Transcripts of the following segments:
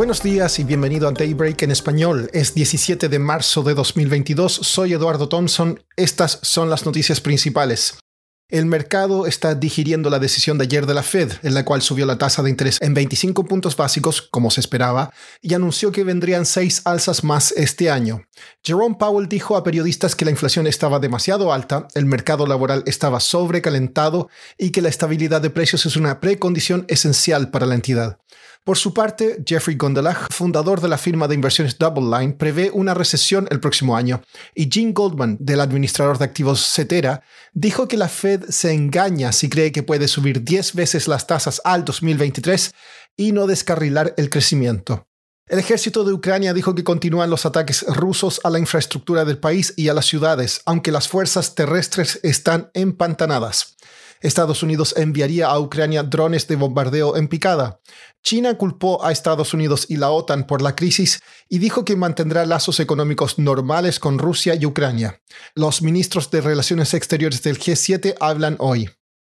Buenos días y bienvenido a Daybreak en español. Es 17 de marzo de 2022. Soy Eduardo Thompson. Estas son las noticias principales. El mercado está digiriendo la decisión de ayer de la Fed, en la cual subió la tasa de interés en 25 puntos básicos, como se esperaba, y anunció que vendrían seis alzas más este año. Jerome Powell dijo a periodistas que la inflación estaba demasiado alta, el mercado laboral estaba sobrecalentado y que la estabilidad de precios es una precondición esencial para la entidad. Por su parte, Jeffrey Gondelach, fundador de la firma de inversiones Double Line, prevé una recesión el próximo año, y Gene Goldman, del administrador de activos Cetera, dijo que la Fed se engaña si cree que puede subir 10 veces las tasas al 2023 y no descarrilar el crecimiento. El ejército de Ucrania dijo que continúan los ataques rusos a la infraestructura del país y a las ciudades, aunque las fuerzas terrestres están empantanadas. Estados Unidos enviaría a Ucrania drones de bombardeo en picada. China culpó a Estados Unidos y la OTAN por la crisis y dijo que mantendrá lazos económicos normales con Rusia y Ucrania. Los ministros de Relaciones Exteriores del G7 hablan hoy.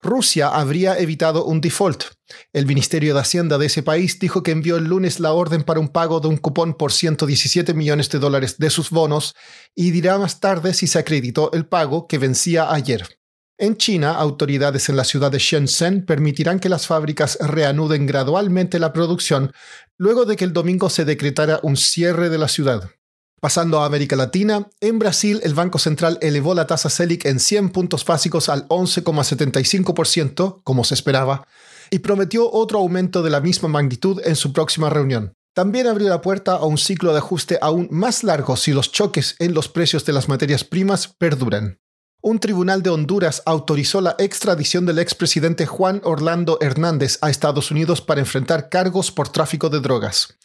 Rusia habría evitado un default. El Ministerio de Hacienda de ese país dijo que envió el lunes la orden para un pago de un cupón por 117 millones de dólares de sus bonos y dirá más tarde si se acreditó el pago que vencía ayer. En China, autoridades en la ciudad de Shenzhen permitirán que las fábricas reanuden gradualmente la producción luego de que el domingo se decretara un cierre de la ciudad. Pasando a América Latina, en Brasil el Banco Central elevó la tasa Selic en 100 puntos básicos al 11,75%, como se esperaba, y prometió otro aumento de la misma magnitud en su próxima reunión. También abrió la puerta a un ciclo de ajuste aún más largo si los choques en los precios de las materias primas perduran un tribunal de Honduras autorizó la extradición del expresidente Juan Orlando Hernández a Estados Unidos para enfrentar cargos por tráfico de drogas.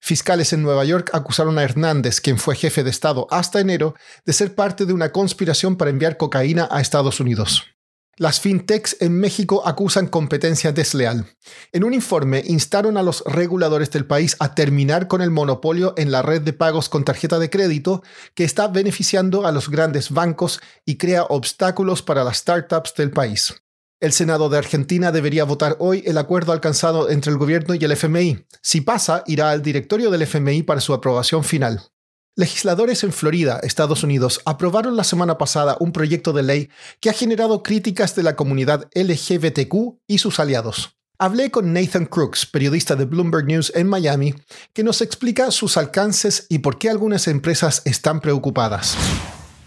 Fiscales en Nueva York acusaron a Hernández, quien fue jefe de Estado hasta enero, de ser parte de una conspiración para enviar cocaína a Estados Unidos. Las fintechs en México acusan competencia desleal. En un informe instaron a los reguladores del país a terminar con el monopolio en la red de pagos con tarjeta de crédito que está beneficiando a los grandes bancos y crea obstáculos para las startups del país. El Senado de Argentina debería votar hoy el acuerdo alcanzado entre el gobierno y el FMI. Si pasa, irá al directorio del FMI para su aprobación final. Legisladores en Florida, Estados Unidos, aprobaron la semana pasada un proyecto de ley que ha generado críticas de la comunidad LGBTQ y sus aliados. Hablé con Nathan Crooks, periodista de Bloomberg News en Miami, que nos explica sus alcances y por qué algunas empresas están preocupadas.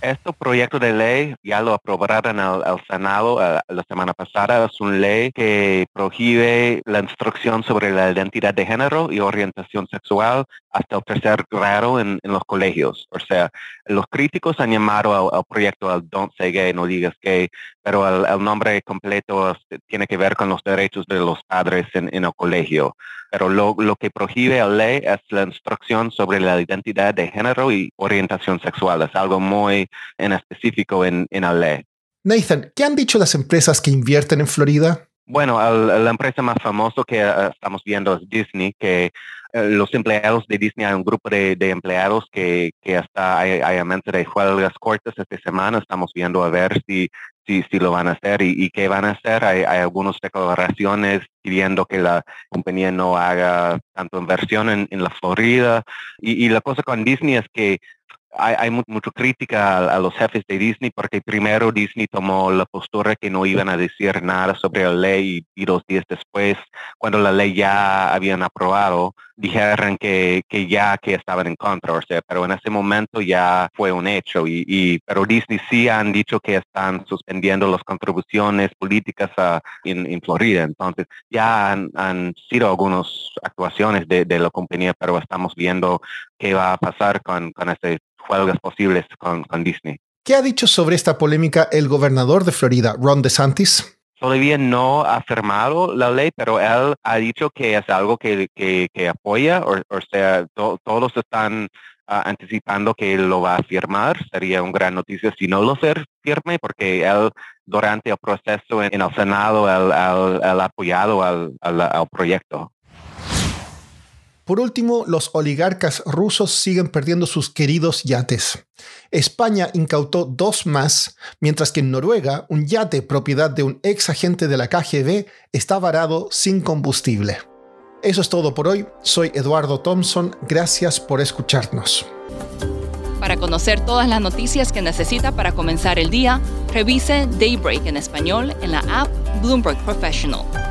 Este proyecto de ley ya lo aprobaron al, Senado eh, la semana pasada. Es una ley que prohíbe la instrucción sobre la identidad de género y orientación sexual hasta el tercer grado en, los colegios. O sea, los críticos han llamado al, proyecto al Don't Say Gay, no digas gay, pero el, nombre completo tiene que ver con los derechos de los padres en, el colegio. Pero lo, que prohíbe la ley es la instrucción sobre la identidad de género y orientación sexual. Es algo muy en específico en, en la ley. Nathan, ¿qué han dicho las empresas que invierten en Florida? Bueno, la empresa más famosa que eh, estamos viendo es Disney, que los empleados de Disney, hay un grupo de, empleados que, que hasta hay, hay de huelgas cortas esta semana. Estamos viendo a ver si, si, si lo van a hacer y, qué van a hacer. Hay, hay algunas declaraciones pidiendo que la compañía no haga tanto inversión en, la Florida. Y la cosa con Disney es que hay, hay mucha crítica a, los jefes de Disney porque primero Disney tomó la postura que no iban a decir nada sobre la ley y, dos días después, cuando la ley ya habían aprobado, dijeron que, que ya que estaban en contra, o sea, pero en ese momento ya fue un hecho. Y, pero Disney sí han dicho que están suspendiendo las contribuciones políticas en, Florida, entonces ya han, sido algunas actuaciones de, la compañía, pero estamos viendo qué va a pasar con, con este juegos posibles con, Disney. ¿Qué ha dicho sobre esta polémica el gobernador de Florida, Ron DeSantis? Todavía no ha firmado la ley, pero él ha dicho que es algo que, apoya, o, sea, todos están ah, anticipando que él lo va a firmar. Sería una gran noticia si no lo firme, porque él durante el proceso en, el Senado, él, ha apoyado al proyecto. Por último, los oligarcas rusos siguen perdiendo sus queridos yates. España incautó dos más, mientras que en Noruega un yate propiedad de un ex agente de la KGB está varado sin combustible. Eso es todo por hoy. Soy Eduardo Thompson. Gracias por escucharnos. Para conocer todas las noticias que necesita para comenzar el día, revise Daybreak en español en la app Bloomberg Professional.